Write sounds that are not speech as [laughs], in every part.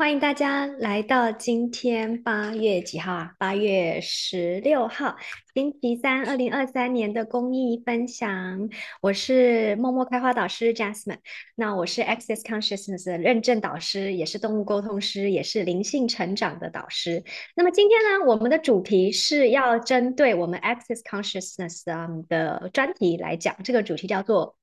欢迎大家来到今天八月几号啊？八月十六号，星期三，二零二三年的公益分享。我是默默开花导师 Jasmine，那我是 Access Consciousness 的认证导师，也是动物沟通师，也是灵性成长的导师。那么今天呢，我们的主题是要针对我们 Access Consciousness 的专题来讲，这个主题叫做。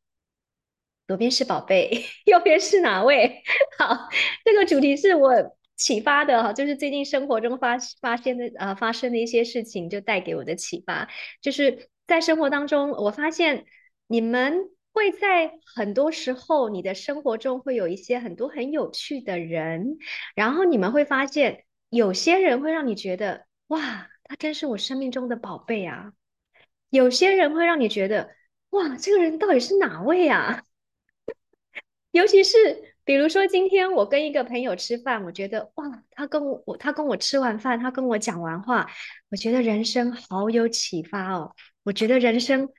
左边是宝贝，[laughs] 右边是哪位？[laughs] 好，这个主题是我启发的哈，就是最近生活中发发现的呃发生的一些事情，就带给我的启发，就是在生活当中，我发现你们会在很多时候，你的生活中会有一些很多很有趣的人，然后你们会发现，有些人会让你觉得哇，他真是我生命中的宝贝啊，有些人会让你觉得哇，这个人到底是哪位啊？尤其是比如说，今天我跟一个朋友吃饭，我觉得哇，他跟我他跟我吃完饭，他跟我讲完话，我觉得人生好有启发哦，我觉得人生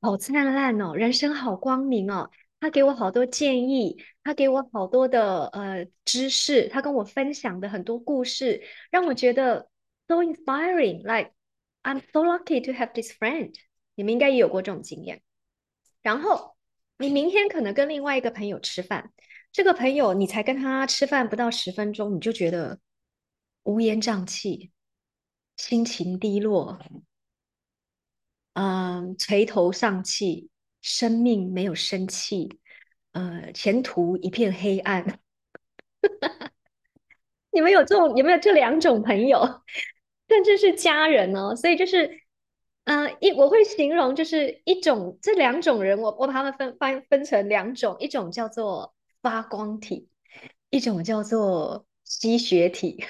好灿烂哦，人生好光明哦。他给我好多建议，他给我好多的呃知识，他跟我分享的很多故事，让我觉得 so inspiring。Like I'm so lucky to have this friend。你们应该也有过这种经验，然后。你明天可能跟另外一个朋友吃饭，这个朋友你才跟他吃饭不到十分钟，你就觉得乌烟瘴气，心情低落，嗯，垂头丧气，生命没有生气，呃，前途一片黑暗。[laughs] 你们有这种有没有这两种朋友，[laughs] 甚至是家人哦？所以就是。嗯，一我会形容就是一种这两种人，我我把他们分分分成两种，一种叫做发光体，一种叫做吸血体。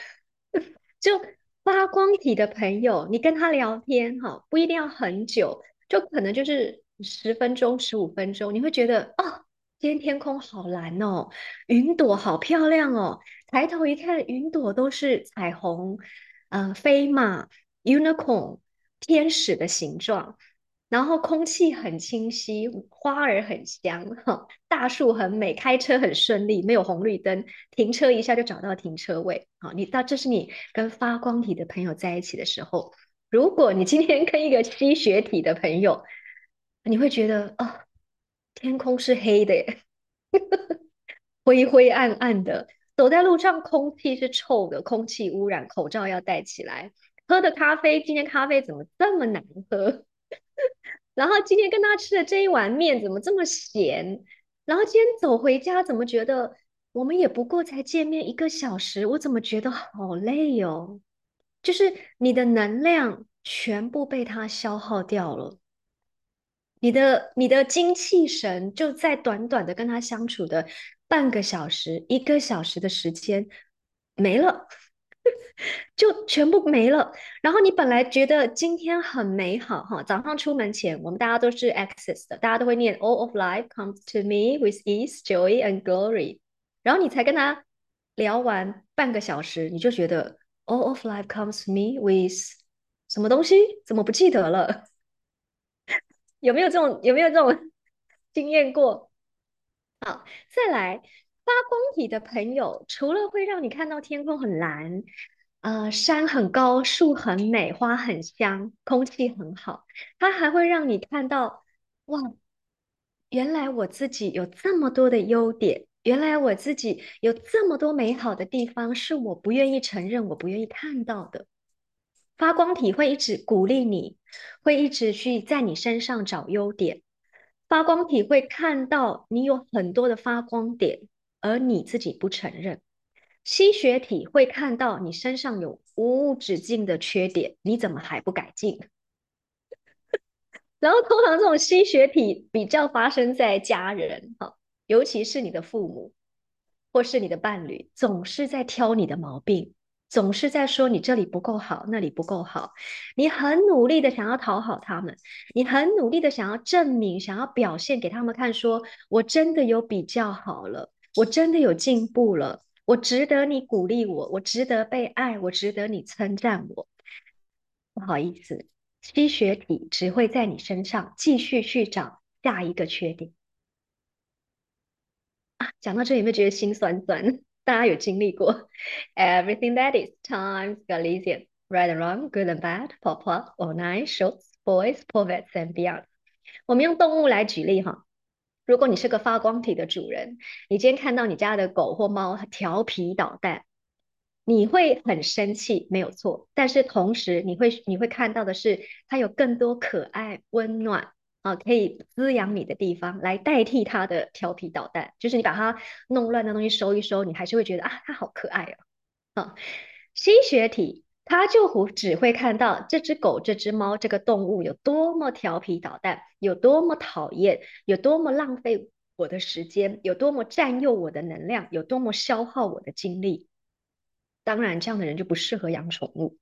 [laughs] 就发光体的朋友，你跟他聊天哈，不一定要很久，就可能就是十分钟、十五分钟，你会觉得哦，今天天空好蓝哦，云朵好漂亮哦，抬头一看，云朵都是彩虹，嗯，飞马，unicorn。天使的形状，然后空气很清晰，花儿很香，哈，大树很美，开车很顺利，没有红绿灯，停车一下就找到停车位，好，你到这是你跟发光体的朋友在一起的时候，如果你今天跟一个吸血体的朋友，你会觉得哦，天空是黑的，[laughs] 灰灰暗暗的，走在路上空气是臭的，空气污染，口罩要戴起来。喝的咖啡，今天咖啡怎么这么难喝？[laughs] 然后今天跟他吃的这一碗面怎么这么咸？然后今天走回家，怎么觉得我们也不过才见面一个小时，我怎么觉得好累哦？就是你的能量全部被他消耗掉了，你的你的精气神就在短短的跟他相处的半个小时、一个小时的时间没了。就全部没了。然后你本来觉得今天很美好哈，早上出门前，我们大家都是 access 的，大家都会念 All of life comes to me with ease, joy and glory。然后你才跟他聊完半个小时，你就觉得 All of life comes to me with 什么东西？怎么不记得了？[laughs] 有没有这种有没有这种经验过？好，再来发光体的朋友，除了会让你看到天空很蓝。呃，山很高，树很美，花很香，空气很好。它还会让你看到，哇，原来我自己有这么多的优点，原来我自己有这么多美好的地方，是我不愿意承认，我不愿意看到的。发光体会一直鼓励你，会一直去在你身上找优点。发光体会看到你有很多的发光点，而你自己不承认。吸血体会看到你身上有无止境的缺点，你怎么还不改进？[laughs] 然后通常这种吸血体比较发生在家人，哈，尤其是你的父母或是你的伴侣，总是在挑你的毛病，总是在说你这里不够好，那里不够好。你很努力的想要讨好他们，你很努力的想要证明，想要表现给他们看，说我真的有比较好了，我真的有进步了。我值得你鼓励我，我值得被爱，我值得你称赞我。不好意思，吸血体只会在你身上继续去找下一个缺点啊！讲到这，有没有觉得心酸酸？大家有经历过。Everything that is times Galician, right and wrong, good and bad, papa, all night, shorts, boys, poets and beyond。我们用动物来举例哈。如果你是个发光体的主人，你今天看到你家的狗或猫调皮捣蛋，你会很生气，没有错。但是同时，你会你会看到的是，它有更多可爱、温暖啊，可以滋养你的地方，来代替它的调皮捣蛋。就是你把它弄乱的东西收一收，你还是会觉得啊，它好可爱哦。啊，吸血体。他就只会看到这只狗、这只猫、这个动物有多么调皮捣蛋，有多么讨厌，有多么浪费我的时间，有多么占用我的能量，有多么消耗我的精力。当然，这样的人就不适合养宠物。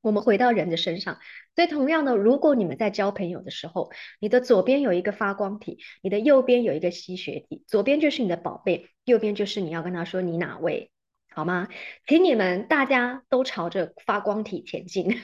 我们回到人的身上，所以同样的，如果你们在交朋友的时候，你的左边有一个发光体，你的右边有一个吸血体，左边就是你的宝贝，右边就是你要跟他说你哪位。好吗？请你们大家都朝着发光体前进，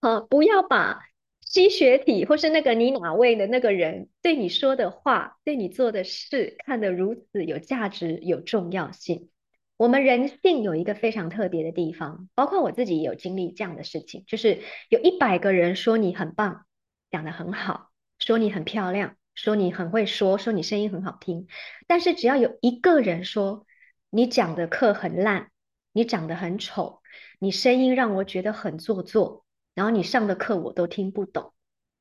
好，不要把吸血体或是那个你哪位的那个人对你说的话、对你做的事看得如此有价值、有重要性。我们人性有一个非常特别的地方，包括我自己也有经历这样的事情，就是有一百个人说你很棒，讲得很好，说你很漂亮，说你很会说，说你声音很好听，但是只要有一个人说。你讲的课很烂，你长得很丑，你声音让我觉得很做作，然后你上的课我都听不懂，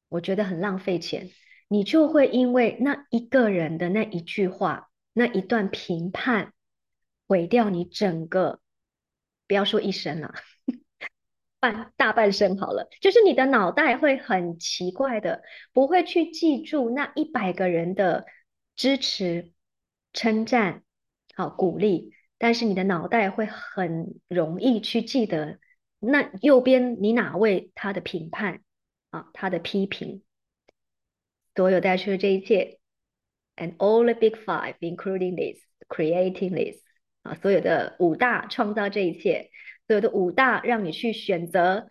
我觉得很浪费钱。你就会因为那一个人的那一句话、那一段评判，毁掉你整个，不要说一生了，半大半生好了。就是你的脑袋会很奇怪的，不会去记住那一百个人的支持、称赞。好鼓励，但是你的脑袋会很容易去记得那右边你哪位他的评判啊，他的批评，所有带出的这一切，and all the big five including this creating this 啊，所有的五大创造这一切，所有的五大让你去选择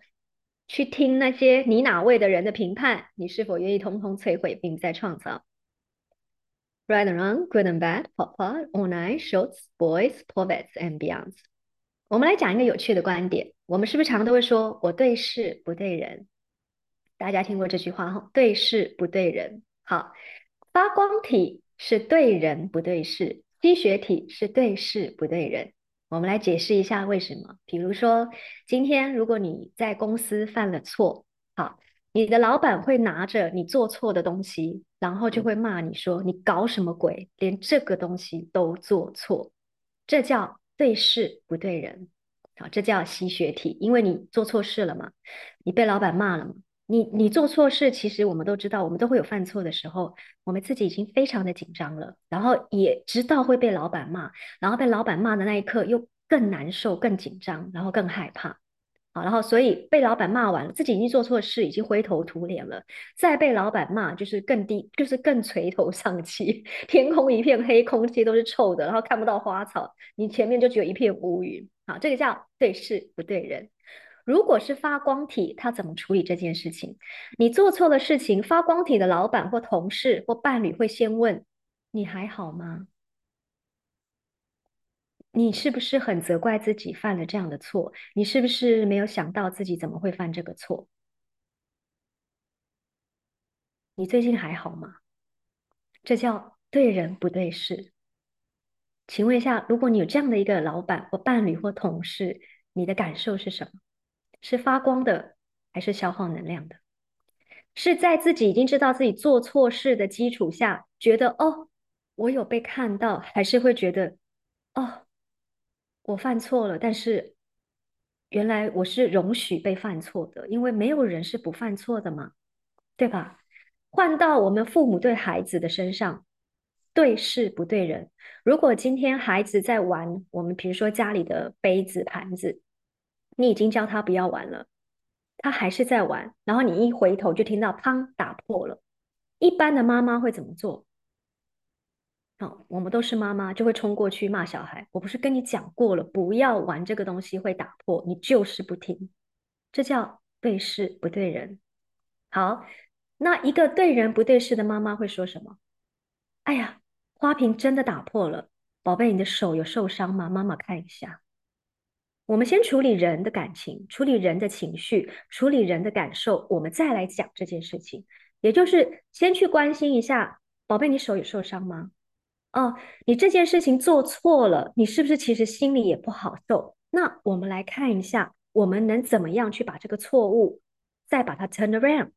去听那些你哪位的人的评判，你是否愿意通通摧毁并再创造。？Right and wrong, good and bad, papa, online, shorts, boys, poets and beyond。我们来讲一个有趣的观点。我们是不是常都会说“我对事不对人”？大家听过这句话哈？对事不对人。好，发光体是对人不对事，吸血体是对事不对人。我们来解释一下为什么。比如说，今天如果你在公司犯了错，好。你的老板会拿着你做错的东西，然后就会骂你说：“你搞什么鬼？连这个东西都做错。”这叫对事不对人，好，这叫吸血体，因为你做错事了嘛，你被老板骂了嘛。你你做错事，其实我们都知道，我们都会有犯错的时候，我们自己已经非常的紧张了，然后也知道会被老板骂，然后被老板骂的那一刻又更难受、更紧张，然后更害怕。然后，所以被老板骂完了，自己已经做错事，已经灰头土脸了。再被老板骂，就是更低，就是更垂头丧气。[laughs] 天空一片黑，空气都是臭的，然后看不到花草，你前面就只有一片乌云。好，这个叫对事不对人。如果是发光体，他怎么处理这件事情？你做错了事情，发光体的老板或同事或伴侣会先问：你还好吗？你是不是很责怪自己犯了这样的错？你是不是没有想到自己怎么会犯这个错？你最近还好吗？这叫对人不对事。请问一下，如果你有这样的一个老板或伴侣或同事，你的感受是什么？是发光的，还是消耗能量的？是在自己已经知道自己做错事的基础下，觉得哦，我有被看到，还是会觉得哦？我犯错了，但是原来我是容许被犯错的，因为没有人是不犯错的嘛，对吧？换到我们父母对孩子的身上，对事不对人。如果今天孩子在玩我们，比如说家里的杯子、盘子，你已经教他不要玩了，他还是在玩，然后你一回头就听到砰打破了，一般的妈妈会怎么做？好，我们都是妈妈，就会冲过去骂小孩。我不是跟你讲过了，不要玩这个东西会打破，你就是不听，这叫对事不对人。好，那一个对人不对事的妈妈会说什么？哎呀，花瓶真的打破了，宝贝，你的手有受伤吗？妈妈看一下。我们先处理人的感情，处理人的情绪，处理人的感受，我们再来讲这件事情。也就是先去关心一下，宝贝，你手有受伤吗？哦，你这件事情做错了，你是不是其实心里也不好受？那我们来看一下，我们能怎么样去把这个错误再把它 turn around？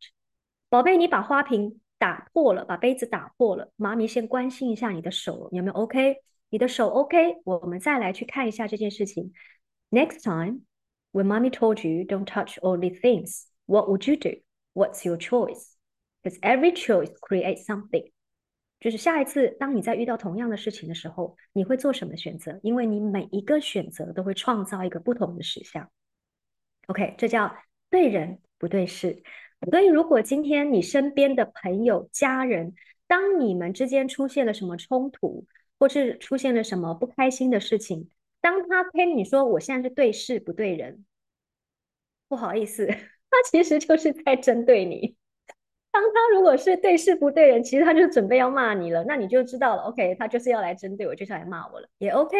宝贝，你把花瓶打破了，把杯子打破了，妈咪先关心一下你的手有没有 OK？你的手 OK？我们再来去看一下这件事情。Next time, when mommy told you don't touch all these things, what would you do? What's your choice? Because every choice creates something. 就是下一次，当你在遇到同样的事情的时候，你会做什么选择？因为你每一个选择都会创造一个不同的实相。OK，这叫对人不对事。所以，如果今天你身边的朋友、家人，当你们之间出现了什么冲突，或是出现了什么不开心的事情，当他跟你说我现在是对事不对人，不好意思，[laughs] 他其实就是在针对你。当他如果是对事不对人，其实他就准备要骂你了，那你就知道了。OK，他就是要来针对我，就是来骂我了，也 OK。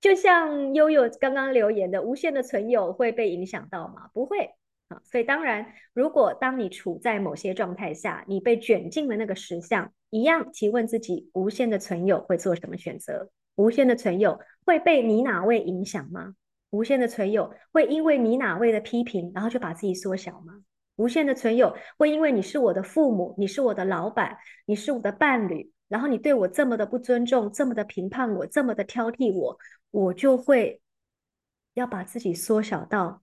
就像悠悠刚刚留言的，无限的存有会被影响到吗？不会啊。所以当然，如果当你处在某些状态下，你被卷进了那个实相，一样提问自己：无限的存有会做什么选择？无限的存有会被你哪位影响吗？无限的存有会因为你哪位的批评，然后就把自己缩小吗？无限的存有会因为你是我的父母，你是我的老板，你是我的伴侣，然后你对我这么的不尊重，这么的评判我，这么的挑剔我，我就会要把自己缩小到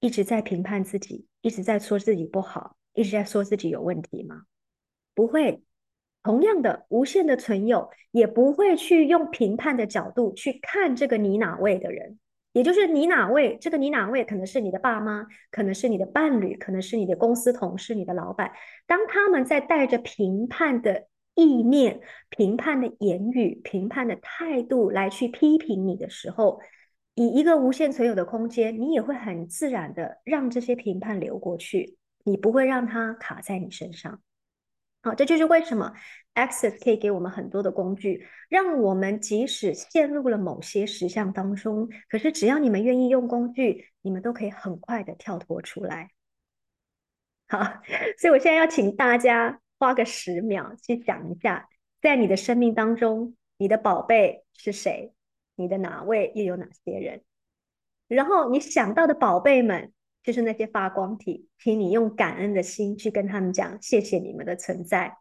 一直在评判自己，一直在说自己不好，一直在说自己有问题吗？不会。同样的，无限的存有也不会去用评判的角度去看这个你哪位的人，也就是你哪位，这个你哪位可能是你的爸妈，可能是你的伴侣，可能是你的公司同事、你的老板。当他们在带着评判的意念、评判的言语、评判的态度来去批评你的时候，以一个无限存有的空间，你也会很自然的让这些评判流过去，你不会让它卡在你身上。好，这就是为什么 Access 可以给我们很多的工具，让我们即使陷入了某些实相当中，可是只要你们愿意用工具，你们都可以很快的跳脱出来。好，[laughs] 所以我现在要请大家花个十秒去想一下，在你的生命当中，你的宝贝是谁？你的哪位又有哪些人？然后你想到的宝贝们。就是那些发光体，请你用感恩的心去跟他们讲，谢谢你们的存在。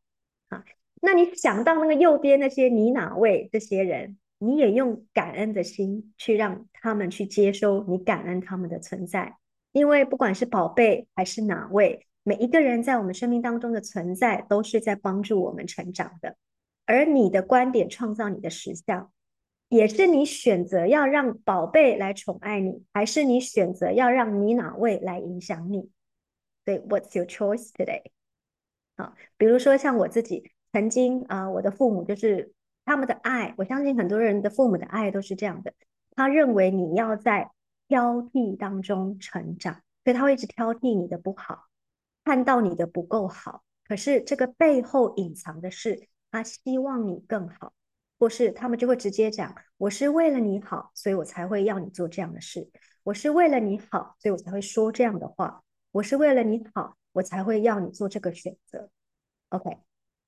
啊，那你想到那个右边那些你哪位这些人，你也用感恩的心去让他们去接收你感恩他们的存在，因为不管是宝贝还是哪位，每一个人在我们生命当中的存在都是在帮助我们成长的，而你的观点创造你的实相。也是你选择要让宝贝来宠爱你，还是你选择要让你哪位来影响你？对，What's your choice today？好，比如说像我自己曾经啊，我的父母就是他们的爱，我相信很多人的父母的爱都是这样的。他认为你要在挑剔当中成长，所以他会一直挑剔你的不好，看到你的不够好。可是这个背后隐藏的是，他希望你更好。或是他们就会直接讲：“我是为了你好，所以我才会要你做这样的事；我是为了你好，所以我才会说这样的话；我是为了你好，我才会要你做这个选择。” OK，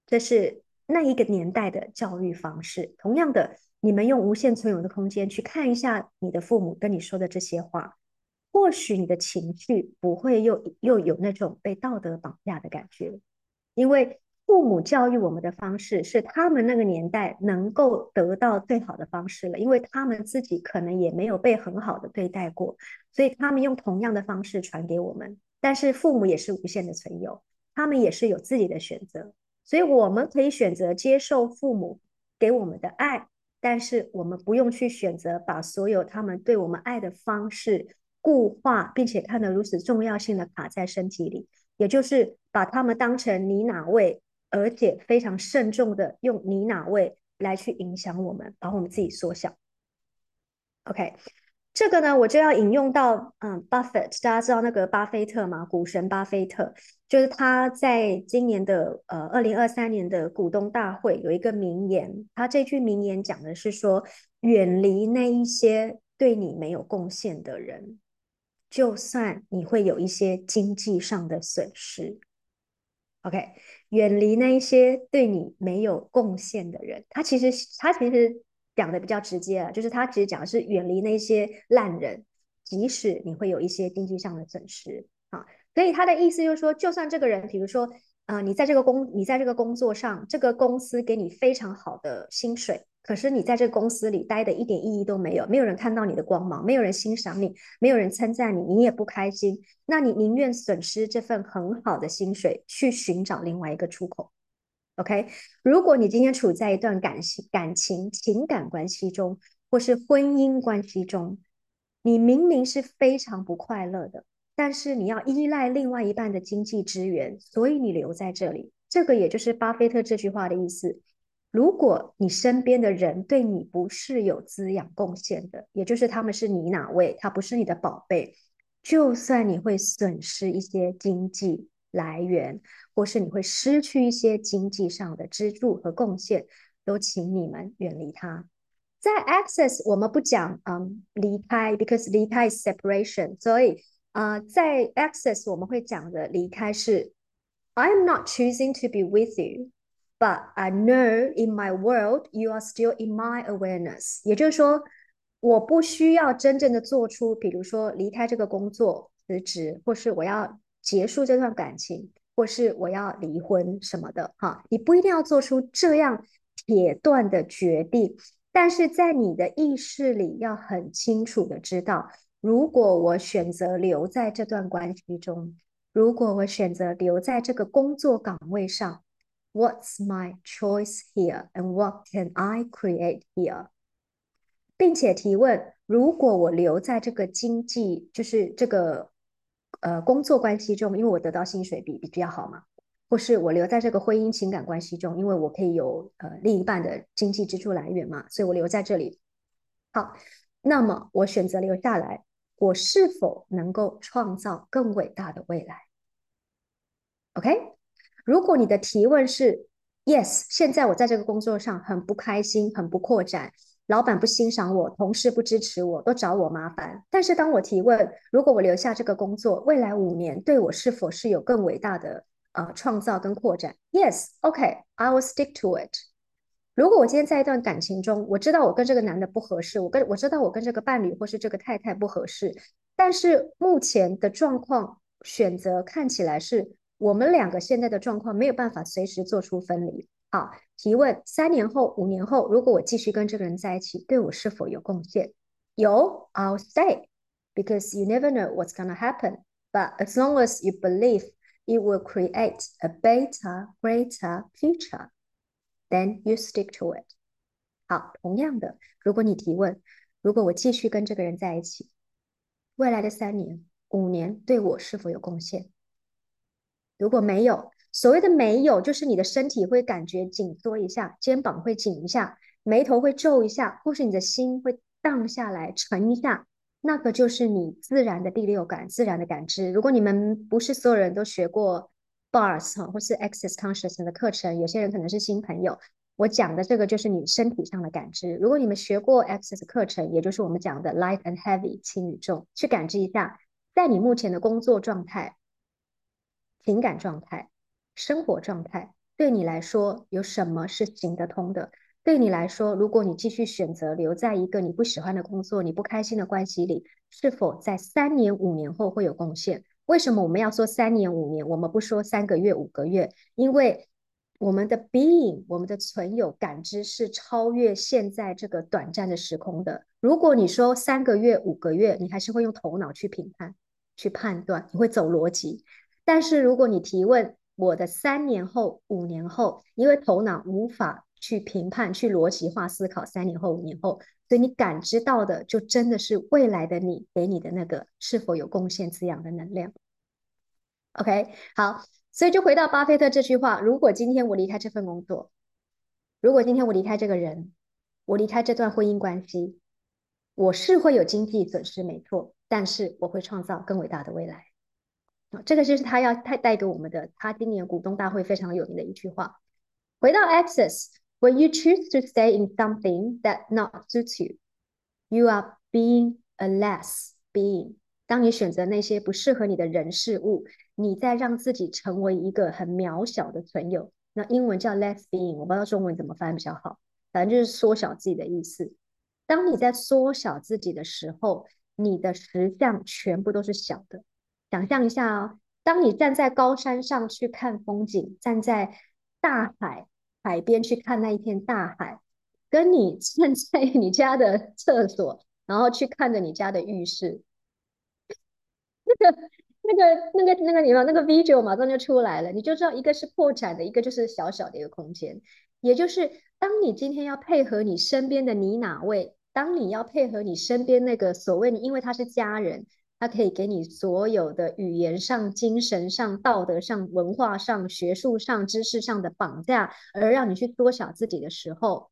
这是那一个年代的教育方式。同样的，你们用无限存有的空间去看一下你的父母跟你说的这些话，或许你的情绪不会又又有那种被道德绑架的感觉，因为。父母教育我们的方式是他们那个年代能够得到最好的方式了，因为他们自己可能也没有被很好的对待过，所以他们用同样的方式传给我们。但是父母也是无限的存有，他们也是有自己的选择，所以我们可以选择接受父母给我们的爱，但是我们不用去选择把所有他们对我们爱的方式固化，并且看得如此重要性的卡在身体里，也就是把他们当成你哪位。而且非常慎重的用你哪位来去影响我们，把我们自己缩小。OK，这个呢，我就要引用到，嗯，Buffett，大家知道那个巴菲特吗？股神巴菲特，就是他在今年的呃二零二三年的股东大会有一个名言，他这句名言讲的是说，远离那一些对你没有贡献的人，就算你会有一些经济上的损失，OK，远离那一些对你没有贡献的人，他其实他其实。讲的比较直接啊，就是他其实讲的是远离那些烂人，即使你会有一些经济上的损失啊。所以他的意思就是说，就算这个人，比如说，啊，你在这个工，你在这个工作上，这个公司给你非常好的薪水，可是你在这公司里待的一点意义都没有，没有人看到你的光芒，没有人欣赏你，没有人称赞你，你也不开心，那你宁愿损失这份很好的薪水，去寻找另外一个出口。OK，如果你今天处在一段感情、感情、情感关系中，或是婚姻关系中，你明明是非常不快乐的，但是你要依赖另外一半的经济支援，所以你留在这里。这个也就是巴菲特这句话的意思。如果你身边的人对你不是有滋养贡献的，也就是他们是你哪位，他不是你的宝贝，就算你会损失一些经济。来源，或是你会失去一些经济上的支柱和贡献，都请你们远离他。在 access 我们不讲嗯离开，because 离开 separation，所以啊在 access 我们会讲的离开是 I'm not choosing to be with you But I know in my world you are still in my awareness。也就是说，我不需要真正的做出，比如说离开这个工作、辞职，或是我要。结束这段感情，或是我要离婚什么的，哈，你不一定要做出这样铁断的决定，但是在你的意识里要很清楚的知道，如果我选择留在这段关系中，如果我选择留在这个工作岗位上，What's my choice here and what can I create here？并且提问：如果我留在这个经济，就是这个。呃，工作关系中，因为我得到薪水比比较好嘛，或是我留在这个婚姻情感关系中，因为我可以有呃另一半的经济支柱来源嘛，所以我留在这里。好，那么我选择留下来，我是否能够创造更伟大的未来？OK，如果你的提问是 Yes，现在我在这个工作上很不开心，很不扩展。老板不欣赏我，同事不支持我，都找我麻烦。但是当我提问，如果我留下这个工作，未来五年对我是否是有更伟大的呃创造跟扩展？Yes，OK，I will stick to it。如果我今天在一段感情中，我知道我跟这个男的不合适，我跟我知道我跟这个伴侣或是这个太太不合适，但是目前的状况选择看起来是我们两个现在的状况没有办法随时做出分离。好，提问：三年后、五年后，如果我继续跟这个人在一起，对我是否有贡献？有，I'll stay because you never know what's gonna happen. But as long as you believe it will create a better, greater future, then you stick to it. 好，同样的，如果你提问：如果我继续跟这个人在一起，未来的三年、五年对我是否有贡献？ 如果没有，所谓的没有，就是你的身体会感觉紧缩一下，肩膀会紧一下，眉头会皱一下，或是你的心会荡下来、沉一下，那个就是你自然的第六感、自然的感知。如果你们不是所有人都学过 Bars，或是 Access Consciousness 的课程，有些人可能是新朋友，我讲的这个就是你身体上的感知。如果你们学过 Access 课程，也就是我们讲的 Light and Heavy 轻与重，去感知一下，在你目前的工作状态、情感状态。生活状态对你来说有什么是行得通的？对你来说，如果你继续选择留在一个你不喜欢的工作、你不开心的关系里，是否在三年、五年后会有贡献？为什么我们要说三年、五年？我们不说三个月、五个月，因为我们的 being、我们的存有、感知是超越现在这个短暂的时空的。如果你说三个月、五个月，你还是会用头脑去评判、去判断，你会走逻辑。但是如果你提问，我的三年后、五年后，因为头脑无法去评判、去逻辑化思考三年后、五年后，所以你感知到的就真的是未来的你给你的那个是否有贡献滋养的能量。OK，好，所以就回到巴菲特这句话：如果今天我离开这份工作，如果今天我离开这个人，我离开这段婚姻关系，我是会有经济损失，没错，但是我会创造更伟大的未来。这个就是他要带带给我们的，他今年股东大会非常有名的一句话。回到 Access，When you choose to stay in something that not suits you，you are being a less being。当你选择那些不适合你的人事物，你在让自己成为一个很渺小的存有。那英文叫 less being，我不知道中文怎么翻比较好，反正就是缩小自己的意思。当你在缩小自己的时候，你的实相全部都是小的。想象一下哦，当你站在高山上去看风景，站在大海海边去看那一片大海，跟你 [laughs] 站在你家的厕所，然后去看着你家的浴室，[laughs] 那个、那个、那个、那个，你们那个 visual 马上就出来了，你就知道一个是破产的，一个就是小小的一个空间。也就是当你今天要配合你身边的你哪位，当你要配合你身边那个所谓你，因为他是家人。它可以给你所有的语言上、精神上、道德上、文化上、学术上、知识上的绑架，而让你去缩小自己的时候，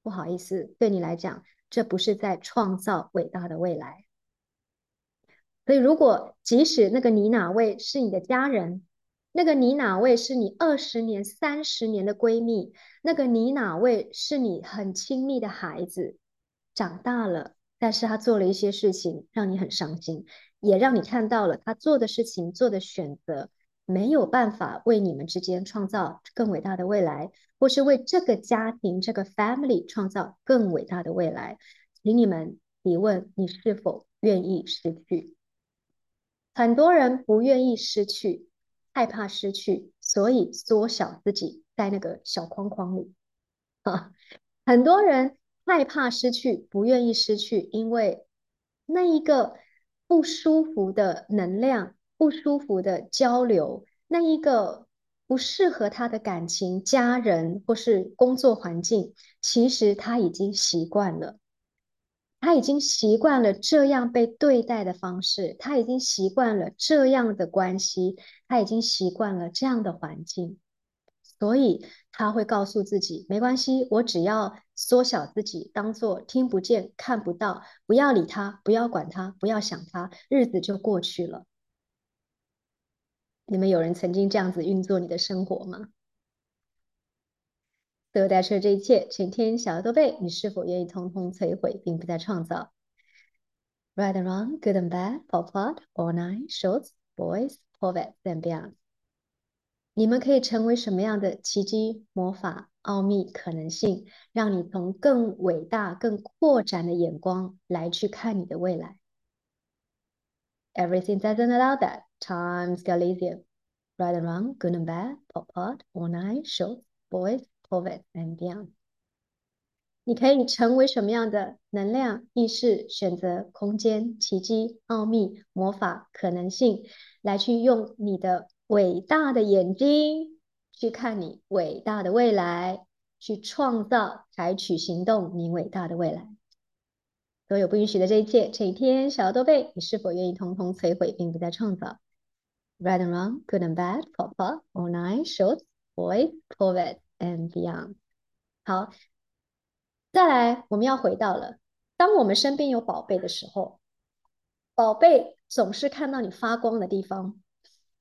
不好意思，对你来讲，这不是在创造伟大的未来。所以，如果即使那个你哪位是你的家人，那个你哪位是你二十年、三十年的闺蜜，那个你哪位是你很亲密的孩子，长大了。但是他做了一些事情，让你很伤心，也让你看到了他做的事情、做的选择没有办法为你们之间创造更伟大的未来，或是为这个家庭、这个 family 创造更伟大的未来。请你们提问：你是否愿意失去？很多人不愿意失去，害怕失去，所以缩小自己在那个小框框里。啊，[laughs] 很多人。害怕失去，不愿意失去，因为那一个不舒服的能量、不舒服的交流，那一个不适合他的感情、家人或是工作环境，其实他已经习惯了，他已经习惯了这样被对待的方式，他已经习惯了这样的关系，他已经习惯了这样的环境。所以他会告诉自己，没关系，我只要缩小自己，当做听不见、看不到，不要理他，不要管他，不要想他，日子就过去了。你们有人曾经这样子运作你的生活吗？所有带出的这一切，全天小的都被你是否愿意通通摧毁，并不再创造？Right and wrong, good and bad, pop hot, all night, shorts, boys, p o v e t s and beyond. 你们可以成为什么样的奇迹、魔法、奥秘、可能性，让你从更伟大、更扩展的眼光来去看你的未来？Everything doesn't allow that. Times Galicia, right and wrong, good and bad, pop art, all night, short, boys, poet, and beyond. 你可以成为什么样的能量、意识、选择、空间、奇迹、奥秘、魔法、可能性，来去用你的。伟大的眼睛去看你伟大的未来，去创造、采取行动，你伟大的未来。所有不允许的这一切，这一天，小多贝，你是否愿意通通摧毁，并不再创造？Right and wrong, good and bad, papa, all nine, short, boy, poet and beyond。好，再来，我们要回到了，当我们身边有宝贝的时候，宝贝总是看到你发光的地方。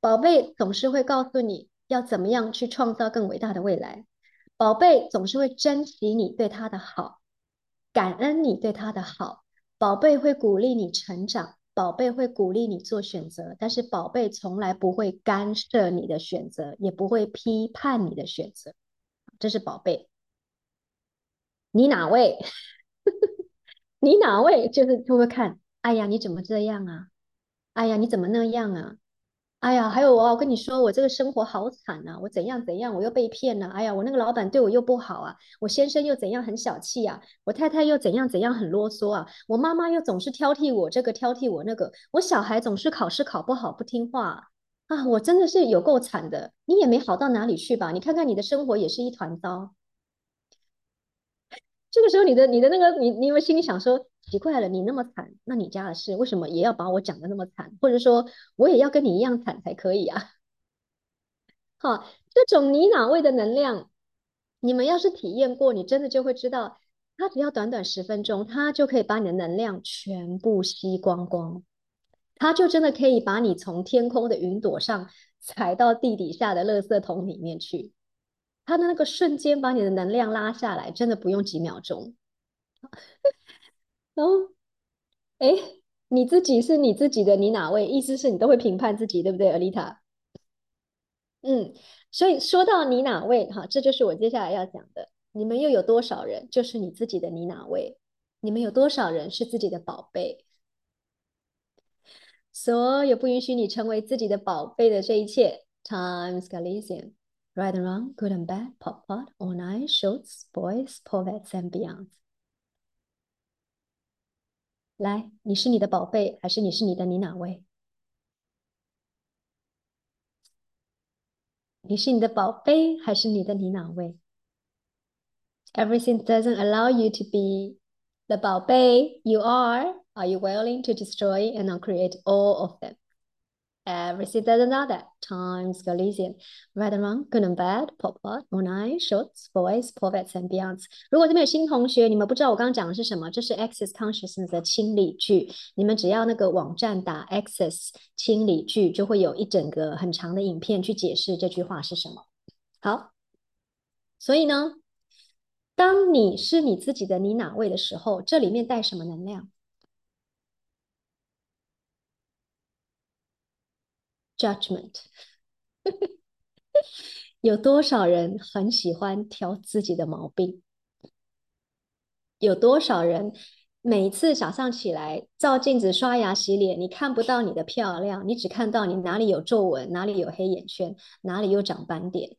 宝贝总是会告诉你要怎么样去创造更伟大的未来。宝贝总是会珍惜你对他的好，感恩你对他的好。宝贝会鼓励你成长，宝贝会鼓励你做选择，但是宝贝从来不会干涉你的选择，也不会批判你的选择。这是宝贝。你哪位？[laughs] 你哪位？就是就会看。哎呀，你怎么这样啊？哎呀，你怎么那样啊？哎呀，还有我，我跟你说，我这个生活好惨呐！我怎样怎样，我又被骗了。哎呀，我那个老板对我又不好啊，我先生又怎样很小气啊，我太太又怎样怎样很啰嗦啊，我妈妈又总是挑剔我这个挑剔我那个，我小孩总是考试考不好不听话啊，我真的是有够惨的。你也没好到哪里去吧？你看看你的生活也是一团糟。[laughs] 这个时候，你的你的那个你，你有心里想说？奇怪了，你那么惨，那你家的事为什么也要把我讲的那么惨？或者说，我也要跟你一样惨才可以啊？[laughs] 好，这种你哪位的能量，你们要是体验过，你真的就会知道，它只要短短十分钟，它就可以把你的能量全部吸光光，它就真的可以把你从天空的云朵上踩到地底下的垃圾桶里面去。它的那个瞬间把你的能量拉下来，真的不用几秒钟。[laughs] 然后，哎，你自己是你自己的，你哪位？意思是你都会评判自己，对不对，阿丽塔？嗯，所以说到你哪位哈，这就是我接下来要讲的。你们又有多少人就是你自己的你哪位？你们有多少人是自己的宝贝？所有不允许你成为自己的宝贝的这一切，Times Galician。Right and wrong, good and bad, pop pot, all night, shorts, boys, poets and beyond。来，你是你的宝贝，还是你是你的你哪位？你是你的宝贝，还是你的你哪位？Everything doesn't allow you to be the 宝贝 you are. Are you willing to destroy and uncreate all of them? Everything doesn't know that. Times Galician, right and wrong, good and bad, pop pop, on eye, shorts, boys, poets and beyonds. 如果这边有新同学，你们不知道我刚刚讲的是什么，这是 Access Consciousness 的清理句。你们只要那个网站打 Access 清理句，就会有一整个很长的影片去解释这句话是什么。好，所以呢，当你是你自己的你哪位的时候，这里面带什么能量？Judgment，[laughs] 有多少人很喜欢挑自己的毛病？有多少人每次早上起来照镜子刷牙洗脸，你看不到你的漂亮，你只看到你哪里有皱纹，哪里有黑眼圈，哪里又长斑点？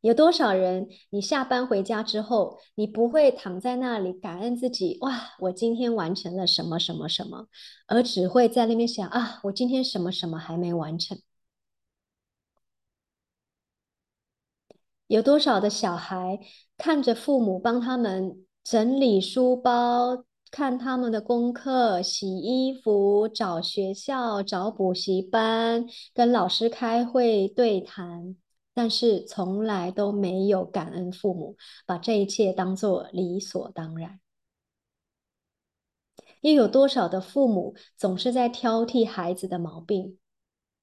有多少人，你下班回家之后，你不会躺在那里感恩自己，哇，我今天完成了什么什么什么，而只会在那边想啊，我今天什么什么还没完成？有多少的小孩看着父母帮他们整理书包，看他们的功课、洗衣服、找学校、找补习班、跟老师开会对谈？但是从来都没有感恩父母，把这一切当做理所当然。又有多少的父母总是在挑剔孩子的毛病？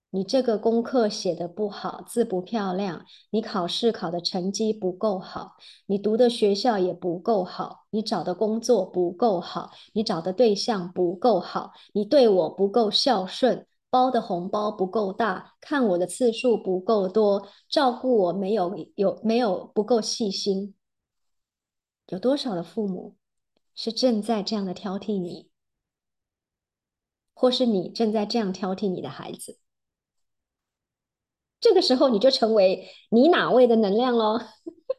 你这个功课写的不好，字不漂亮；你考试考的成绩不够好；你读的学校也不够好；你找的工作不够好；你找的对象不够好；你对我不够孝顺。包的红包不够大，看我的次数不够多，照顾我没有有没有不够细心？有多少的父母是正在这样的挑剔你，或是你正在这样挑剔你的孩子？这个时候你就成为你哪位的能量喽，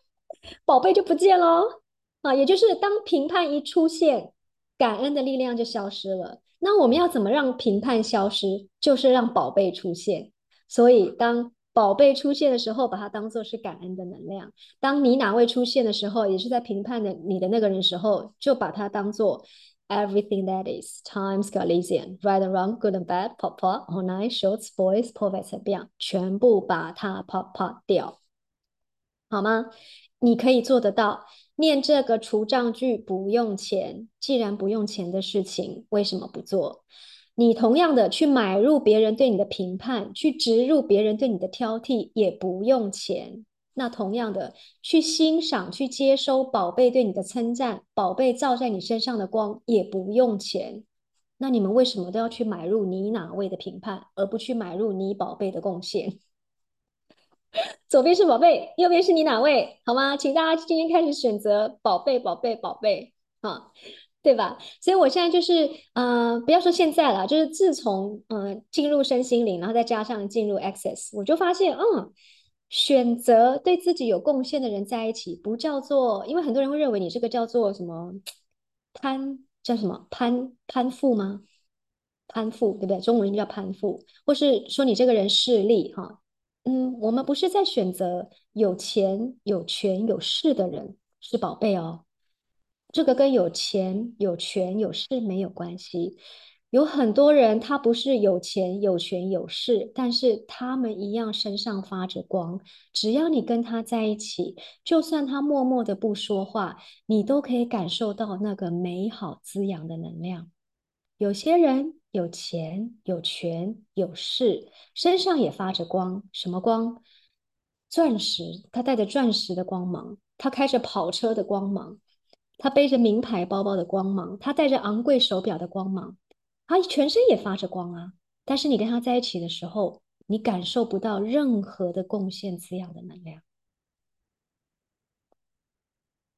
[laughs] 宝贝就不见喽啊！也就是当评判一出现，感恩的力量就消失了。那我们要怎么让评判消失？就是让宝贝出现。所以，当宝贝出现的时候，把它当做是感恩的能量；当你哪位出现的时候，也是在评判的你的那个人时候，就把它当做 everything that is times Galician right and wrong good and bad pop pop all night shorts boys poets and beyond 全部把它 pop pop 掉，好吗？你可以做得到。念这个除障句不用钱，既然不用钱的事情，为什么不做？你同样的去买入别人对你的评判，去植入别人对你的挑剔，也不用钱。那同样的，去欣赏、去接收宝贝对你的称赞，宝贝照在你身上的光，也不用钱。那你们为什么都要去买入你哪位的评判，而不去买入你宝贝的贡献？左边是宝贝，右边是你哪位？好吗？请大家今天开始选择宝贝，宝贝，宝贝，啊，对吧？所以我现在就是，呃，不要说现在了，就是自从，嗯，进入身心灵，然后再加上进入 Access，我就发现，嗯，选择对自己有贡献的人在一起，不叫做，因为很多人会认为你这个叫做什么攀，叫什么攀攀附吗？攀附，对不对？中文叫攀附，或是说你这个人势利，哈。嗯，我们不是在选择有钱、有权、有势的人是宝贝哦。这个跟有钱、有权、有势没有关系。有很多人，他不是有钱、有权、有势，但是他们一样身上发着光。只要你跟他在一起，就算他默默的不说话，你都可以感受到那个美好滋养的能量。有些人有钱、有权、有势，身上也发着光。什么光？钻石，他带着钻石的光芒，他开着跑车的光芒，他背着名牌包包的光芒，他戴着昂贵手表的光芒。他全身也发着光啊，但是你跟他在一起的时候，你感受不到任何的贡献滋养的能量，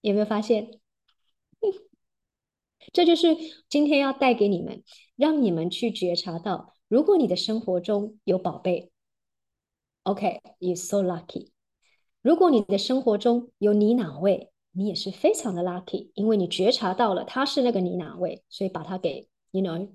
有没有发现？[laughs] 这就是今天要带给你们，让你们去觉察到，如果你的生活中有宝贝，OK，you so lucky。如果你的生活中有你哪位，你也是非常的 lucky，因为你觉察到了他是那个你哪位，所以把他给，you know。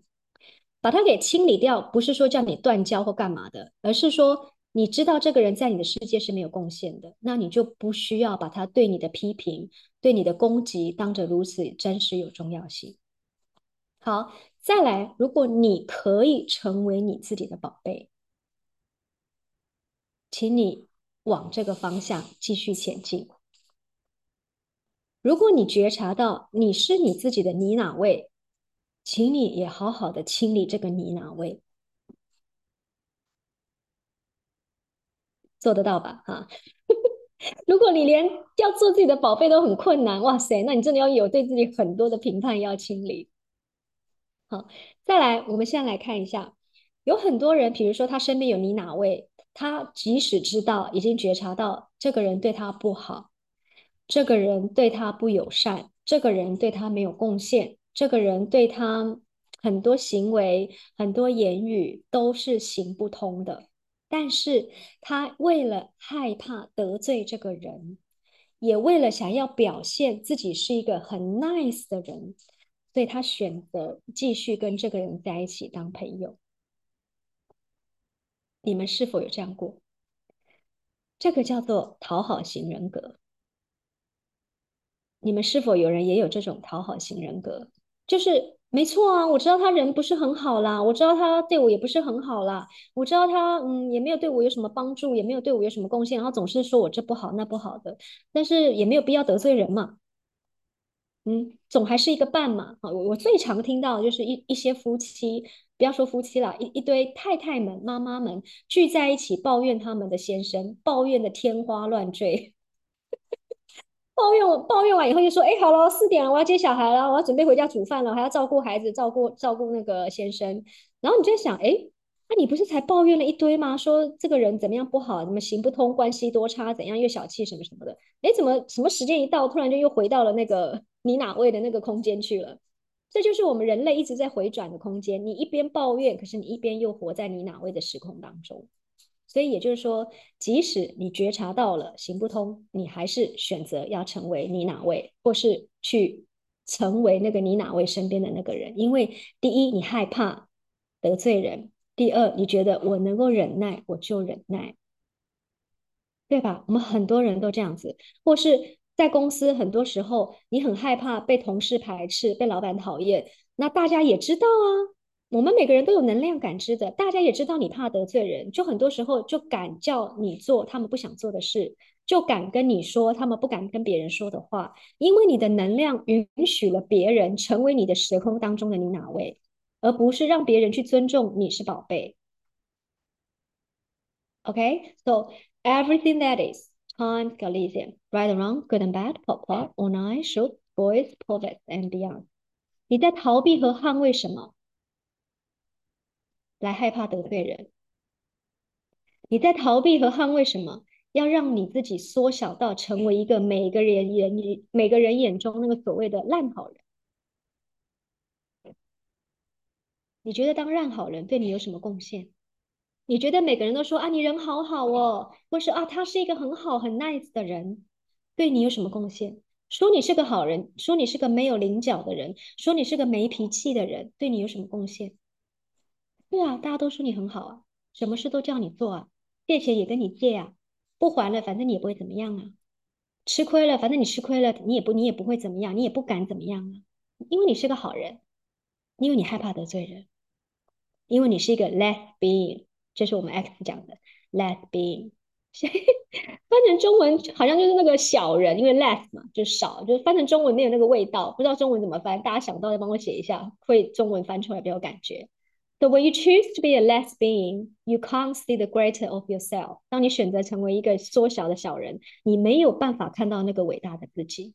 把它给清理掉，不是说叫你断交或干嘛的，而是说你知道这个人在你的世界是没有贡献的，那你就不需要把他对你的批评、对你的攻击当着如此真实有重要性。好，再来，如果你可以成为你自己的宝贝，请你往这个方向继续前进。如果你觉察到你是你自己的你哪位？请你也好好的清理这个你哪位，做得到吧？哈，[laughs] 如果你连要做自己的宝贝都很困难，哇塞，那你真的要有对自己很多的评判要清理。好，再来，我们现在来看一下，有很多人，比如说他身边有你哪位，他即使知道已经觉察到这个人对他不好，这个人对他不友善，这个人对他没有贡献。这个人对他很多行为、很多言语都是行不通的，但是他为了害怕得罪这个人，也为了想要表现自己是一个很 nice 的人，所以他选择继续跟这个人在一起当朋友。你们是否有这样过？这个叫做讨好型人格。你们是否有人也有这种讨好型人格？就是没错啊，我知道他人不是很好啦，我知道他对我也不是很好啦，我知道他嗯也没有对我有什么帮助，也没有对我有什么贡献，然后总是说我这不好那不好的，但是也没有必要得罪人嘛，嗯，总还是一个伴嘛啊，我我最常听到的就是一一些夫妻，不要说夫妻了，一一堆太太们、妈妈们聚在一起抱怨他们的先生，抱怨的天花乱坠。[laughs] 抱怨我抱怨完以后就说：“哎，好了，四点了，我要接小孩了，我要准备回家煮饭了，还要照顾孩子，照顾照顾那个先生。”然后你就想：“哎，那你不是才抱怨了一堆吗？说这个人怎么样不好，怎么行不通，关系多差，怎样又小气什么什么的？哎，怎么什么时间一到，突然就又回到了那个你哪位的那个空间去了？这就是我们人类一直在回转的空间。你一边抱怨，可是你一边又活在你哪位的时空当中。”所以也就是说，即使你觉察到了行不通，你还是选择要成为你哪位，或是去成为那个你哪位身边的那个人。因为第一，你害怕得罪人；第二，你觉得我能够忍耐，我就忍耐，对吧？我们很多人都这样子，或是在公司，很多时候你很害怕被同事排斥，被老板讨厌，那大家也知道啊。我们每个人都有能量感知的，大家也知道你怕得罪人，就很多时候就敢叫你做他们不想做的事，就敢跟你说他们不敢跟别人说的话，因为你的能量允许了别人成为你的时空当中的你哪位，而不是让别人去尊重你是宝贝。OK，so everything that is time, Galician, right or wrong, good and bad, pop pop, or nice, short, boys, poets and beyond。你在逃避和捍卫什么？来害怕得罪人，你在逃避和捍卫什么？要让你自己缩小到成为一个每个人眼每个人眼中那个所谓的烂好人。 你觉得当烂好人对你有什么贡献？你觉得每个人都说啊你人好好哦，或是啊他是一个很好很 nice 的人，对你有什么贡献？说你是个好人，说你是个没有棱角的人，说你是个没脾气的人，对你有什么贡献？对啊，大家都说你很好啊，什么事都叫你做啊，借钱也跟你借啊，不还了，反正你也不会怎么样啊，吃亏了，反正你吃亏了，你也不你也不会怎么样，你也不敢怎么样啊，因为你是个好人，因为你害怕得罪人，因为你是一个 less being，这是我们 X 讲的 less being。[laughs] 翻成中文好像就是那个小人，因为 less 嘛，就少，就是翻成中文没有那个味道，不知道中文怎么翻，大家想到再帮我写一下，会中文翻出来比较有感觉。So when you choose to be a less being, you can't see the greater of yourself。当你选择成为一个缩小的小人，你没有办法看到那个伟大的自己。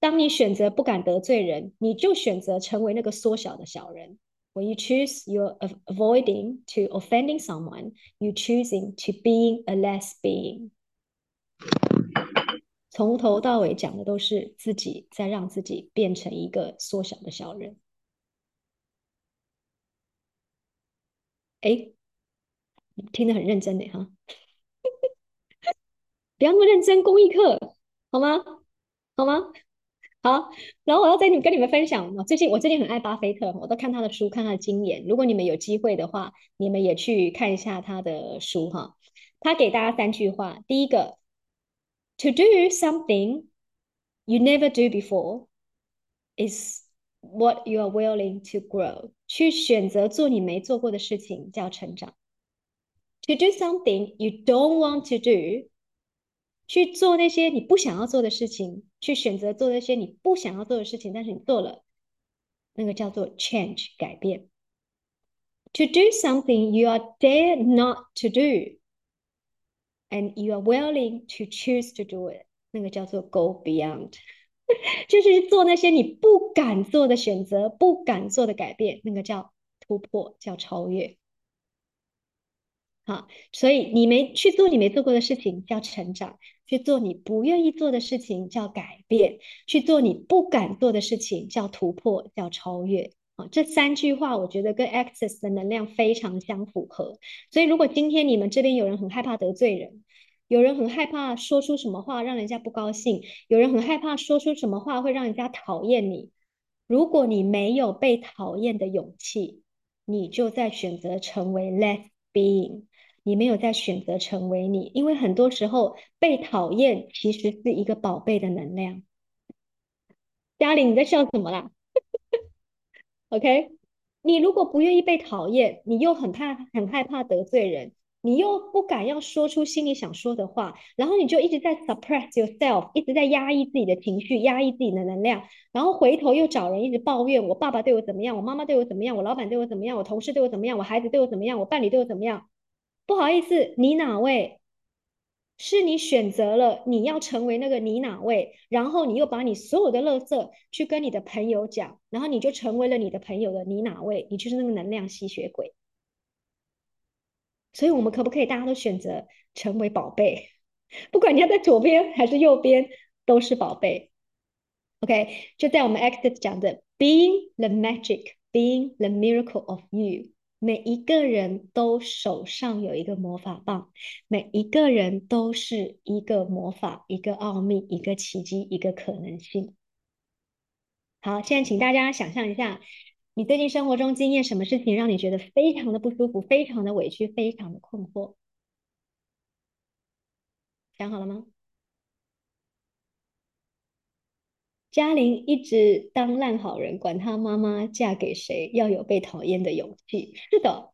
当你选择不敢得罪人，你就选择成为那个缩小的小人。When you choose you're avoiding to offending someone, you choosing to being a less being。从头到尾讲的都是自己在让自己变成一个缩小的小人。哎，听得很认真的哈，不要那么认真，公益课好吗？好吗？好，然后我要在你跟你们分享，我最近我最近很爱巴菲特，我都看他的书，看他的经验。如果你们有机会的话，你们也去看一下他的书哈。他给大家三句话：第一个，To do something you never do before is what you are willing to grow。去选择做你没做过的事情叫成长。To do something you don't want to do。去做那些你不想要做的事情，去选择做那些你不想要做的事情，但是你做了，那个叫做 change 改变。To do something you are dare not to do, and you are willing to choose to do it，那个叫做 go beyond，就是做那些你不敢做的选择、不敢做的改变，那个叫突破，叫超越。好，所以你没去做你没做过的事情叫成长，去做你不愿意做的事情叫改变，去做你不敢做的事情叫突破，叫超越。啊，这三句话我觉得跟 Access 的能量非常相符合。所以如果今天你们这边有人很害怕得罪人，有人很害怕说出什么话让人家不高兴，有人很害怕说出什么话会让人家讨厌你，如果你没有被讨厌的勇气，你就在选择成为 less being。你没有在选择成为你，因为很多时候被讨厌其实是一个宝贝的能量。嘉玲，你在笑什么啦？OK，你如果不愿意被讨厌，你又很怕、很害怕得罪人，你又不敢要说出心里想说的话，然后你就一直在 suppress yourself，一直在压抑自己的情绪，压抑自己的能量，然后回头又找人一直抱怨：我爸爸对我怎么样？我妈妈对我怎么样？我老板对我怎么样？我同事对我怎么样？我孩子对我怎么样？我伴侣对我怎么样？不好意思，你哪位？是你选择了你要成为那个你哪位，然后你又把你所有的垃圾去跟你的朋友讲，然后你就成为了你的朋友的你哪位？你就是那个能量吸血鬼。所以，我们可不可以大家都选择成为宝贝？[laughs] 不管你要在左边还是右边，都是宝贝。OK，就在我们 Access 讲的 Being the magic，Being the miracle of you。每一个人都手上有一个魔法棒，每一个人都是一个魔法，一个奥秘，一个奇迹，一个可能性。好，现在请大家想象一下，你最近生活中经验什么事情让你觉得非常的不舒服，非常的委屈，非常的困惑？想好了吗？嘉玲一直当烂好人，管她妈妈嫁给谁，要有被讨厌的勇气。是的，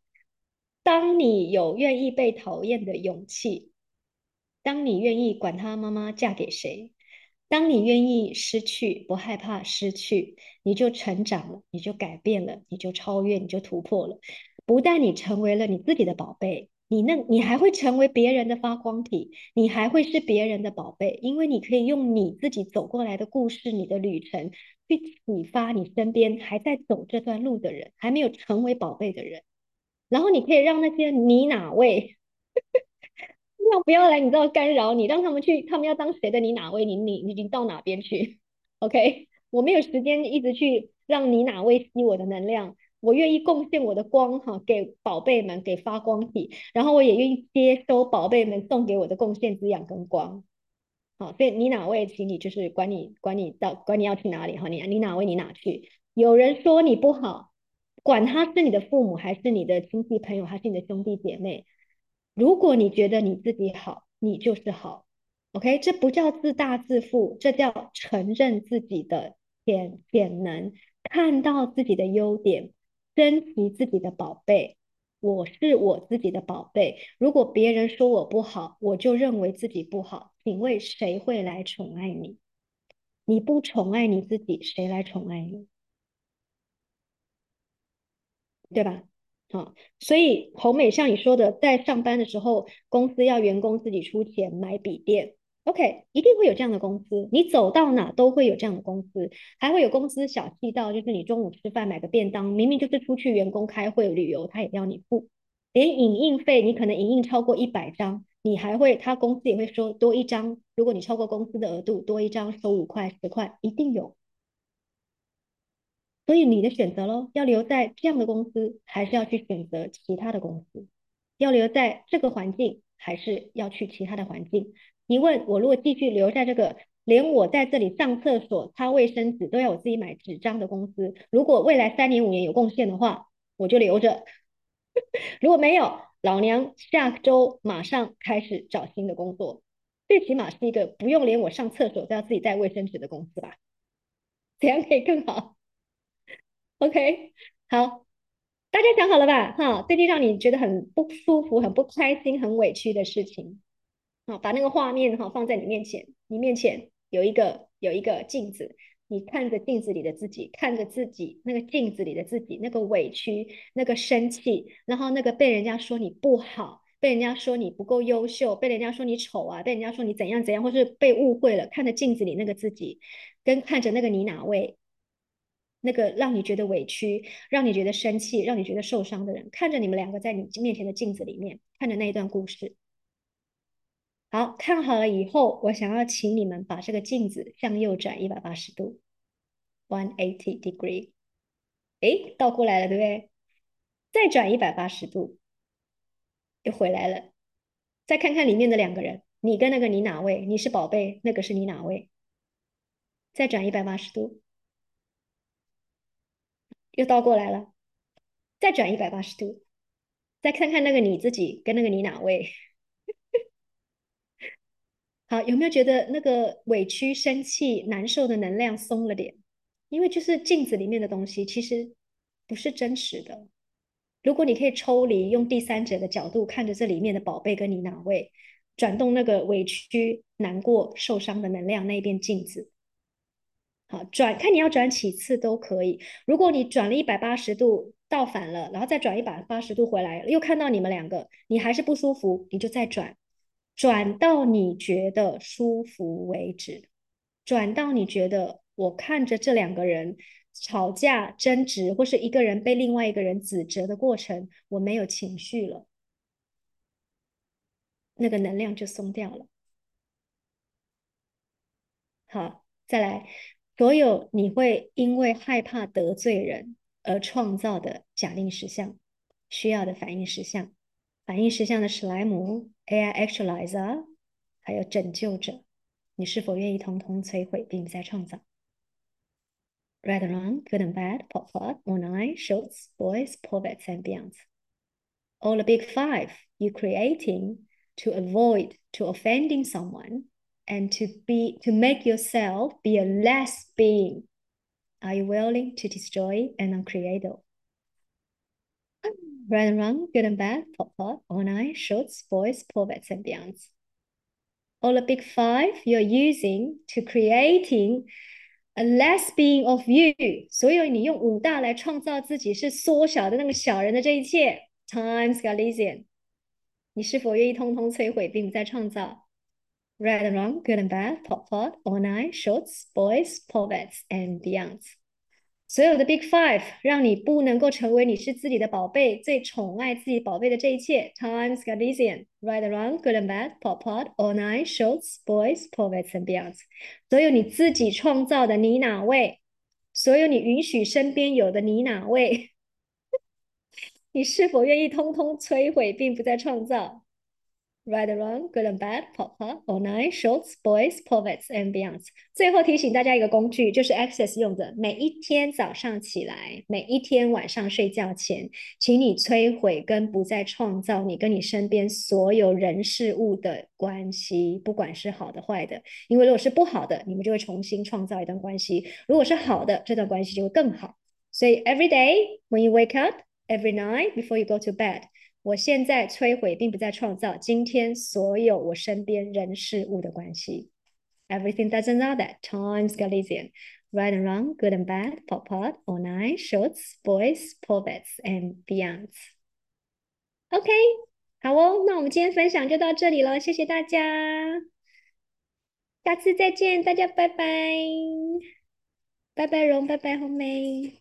当你有愿意被讨厌的勇气，当你愿意管她妈妈嫁给谁，当你愿意失去，不害怕失去，你就成长了，你就改变了，你就超越，你就突破了。不但你成为了你自己的宝贝。你那，你还会成为别人的发光体，你还会是别人的宝贝，因为你可以用你自己走过来的故事、你的旅程，去启发你身边还在走这段路的人，还没有成为宝贝的人。然后你可以让那些你哪位，[laughs] 要不要来？你知道干扰你，让他们去，他们要当谁的你哪位？你你你到哪边去？[laughs] OK，我没有时间一直去让你哪位吸我的能量。我愿意贡献我的光哈，给宝贝们，给发光体，然后我也愿意接收宝贝们送给我的贡献、滋养跟光。好，所以你哪位，请你就是管你管你到管你要去哪里哈，你你哪位你哪去？有人说你不好，管他是你的父母还是你的亲戚朋友还是你的兄弟姐妹，如果你觉得你自己好，你就是好。OK，这不叫自大自负，这叫承认自己的潜潜能，看到自己的优点。珍惜自己的宝贝。我是我自己的宝贝。如果别人说我不好，我就认为自己不好。请问谁会来宠爱你？你不宠爱你自己，谁来宠爱你？对吧？好，所以红美像你说的，在上班的时候，公司要员工自己出钱买笔电。OK，一定会有这样的公司，你走到哪都会有这样的公司，还会有公司小气到，就是你中午吃饭买个便当，明明就是出去员工开会旅游，他也要你付，连影印费你可能影印超过一百张，你还会他公司也会说多一张，如果你超过公司的额度，多一张收五块十块，一定有。所以你的选择喽，要留在这样的公司，还是要去选择其他的公司？要留在这个环境，还是要去其他的环境？你问我，如果继续留在这个，连我在这里上厕所、擦卫生纸都要我自己买纸张的公司，如果未来三年、五年有贡献的话，我就留着；[laughs] 如果没有，老娘下周马上开始找新的工作。最起码是一个不用连我上厕所都要自己带卫生纸的公司吧？怎样可以更好？OK，好，大家想好了吧？哈，最近让你觉得很不舒服、很不开心、很委屈的事情。好，把那个画面哈放在你面前，你面前有一个有一个镜子，你看着镜子里的自己，看着自己那个镜子里的自己，那个委屈，那个生气，然后那个被人家说你不好，被人家说你不够优秀，被人家说你丑啊，被人家说你怎样怎样，或是被误会了，看着镜子里那个自己，跟看着那个你哪位，那个让你觉得委屈，让你觉得生气，让你觉得受伤的人，看着你们两个在你面前的镜子里面，看着那一段故事。好看好了以后，我想要请你们把这个镜子向右转一百八十度，one eighty degree。哎，倒过来了，对不对？再转一百八十度，又回来了。再看看里面的两个人，你跟那个你哪位？你是宝贝，那个是你哪位？再转一百八十度，又倒过来了。再转一百八十度，再看看那个你自己跟那个你哪位？好，有没有觉得那个委屈、生气、难受的能量松了点？因为就是镜子里面的东西，其实不是真实的。如果你可以抽离，用第三者的角度看着这里面的宝贝跟你哪位，转动那个委屈、难过、受伤的能量那一边镜子，好转，看你要转几次都可以。如果你转了一百八十度倒反了，然后再转一百八十度回来，又看到你们两个，你还是不舒服，你就再转。转到你觉得舒服为止，转到你觉得我看着这两个人吵架、争执，或是一个人被另外一个人指责的过程，我没有情绪了，那个能量就松掉了。好，再来，所有你会因为害怕得罪人而创造的假定实相，需要的反应实相。反应实相的史莱姆 AI Actualizer，还有拯救者，你是否愿意通通摧毁并再创造？Right and wrong, good and bad, pop pop, one eye, shorts, boys, poets and beyond. All the big five you creating to avoid to offending someone and to be to make yourself be a less being. Are you willing to destroy and uncreate? right and wrong, good and bad, pop pop, all night, shorts, boys, poets, and beyonds. All the big five you're using to creating a less being of you. you。所有你用五大来创造自己是缩小的那个小人的这一切，times Galician，你是否愿意通通摧毁并再创造？Right and wrong, good and bad, pop pop, all night, shorts, boys, poets, and beyonds. 所有的 Big Five 让你不能够成为你是自己的宝贝最宠爱自己宝贝的这一切。Times Galician, right around, good and bad, pop pot, all night, shorts, boys, poets and Beyond。所有你自己创造的你哪位？所有你允许身边有的你哪位？你是否愿意通通摧毁，并不再创造？Right or wrong, good and bad, pop pop, all night, shorts, boys, poets and beyonds。最后提醒大家一个工具，就是 Access 用的。每一天早上起来，每一天晚上睡觉前，请你摧毁跟不再创造你跟你身边所有人事物的关系，不管是好的坏的。因为如果是不好的，你们就会重新创造一段关系；如果是好的，这段关系就会更好。所以 every day when you wake up, every night before you go to bed，我现在摧毁并不在创造今天所有我身边人事物的关系。Everything doesn't know that. Times Galician. Right and wrong, good and bad, pop pot, all night, shorts, boys, poets, and beyonds. OK，好哦，那我们今天分享就到这里了，谢谢大家，下次再见，大家拜拜，拜拜荣，拜拜红梅。